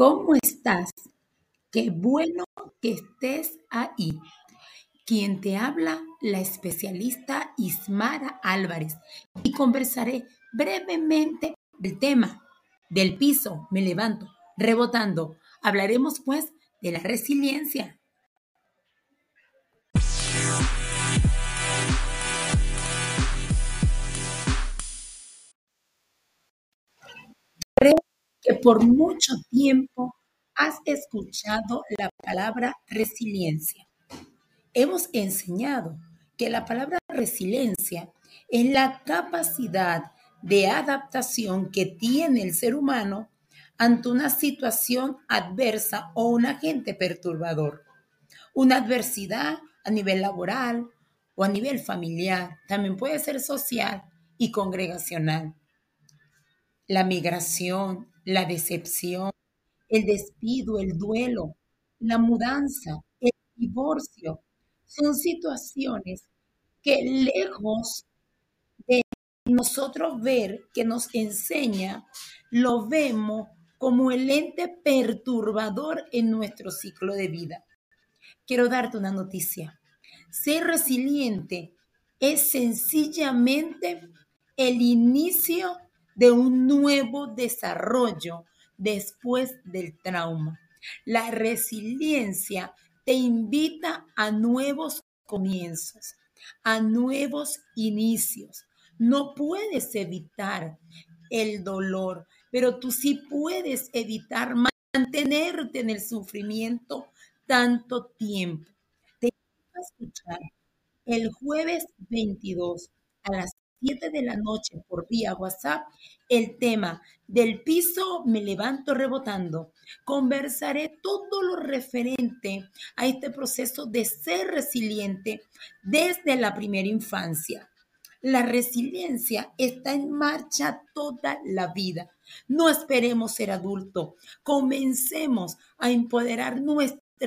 ¿Cómo estás? Qué bueno que estés ahí. Quien te habla, la especialista Ismara Álvarez, y conversaré brevemente del tema del piso, me levanto, rebotando. Hablaremos pues de la resiliencia. Por mucho tiempo has escuchado la palabra resiliencia. Hemos enseñado que la palabra resiliencia es la capacidad de adaptación que tiene el ser humano ante una situación adversa o un agente perturbador. Una adversidad a nivel laboral o a nivel familiar, también puede ser social y congregacional. La migración, la decepción, el despido, el duelo, la mudanza, el divorcio, son situaciones que lejos de nosotros ver que nos enseña, lo vemos como el ente perturbador en nuestro ciclo de vida. Quiero darte una noticia. Ser resiliente es sencillamente el inicio de un nuevo desarrollo después del trauma. La resiliencia te invita a nuevos comienzos, a nuevos inicios. No puedes evitar el dolor, pero tú sí puedes evitar mantenerte en el sufrimiento tanto tiempo. Te voy a escuchar el jueves 22 a las 7 de la noche por vía WhatsApp el tema del piso me levanto rebotando. Conversaré todo lo referente a este proceso de ser resiliente desde la primera infancia. La resiliencia está en marcha toda la vida. No esperemos ser adultos. Comencemos a empoderar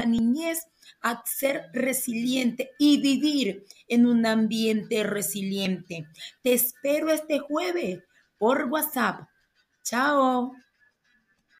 niñez a ser resiliente y vivir en un ambiente resiliente. Te espero este jueves por WhatsApp. Chao.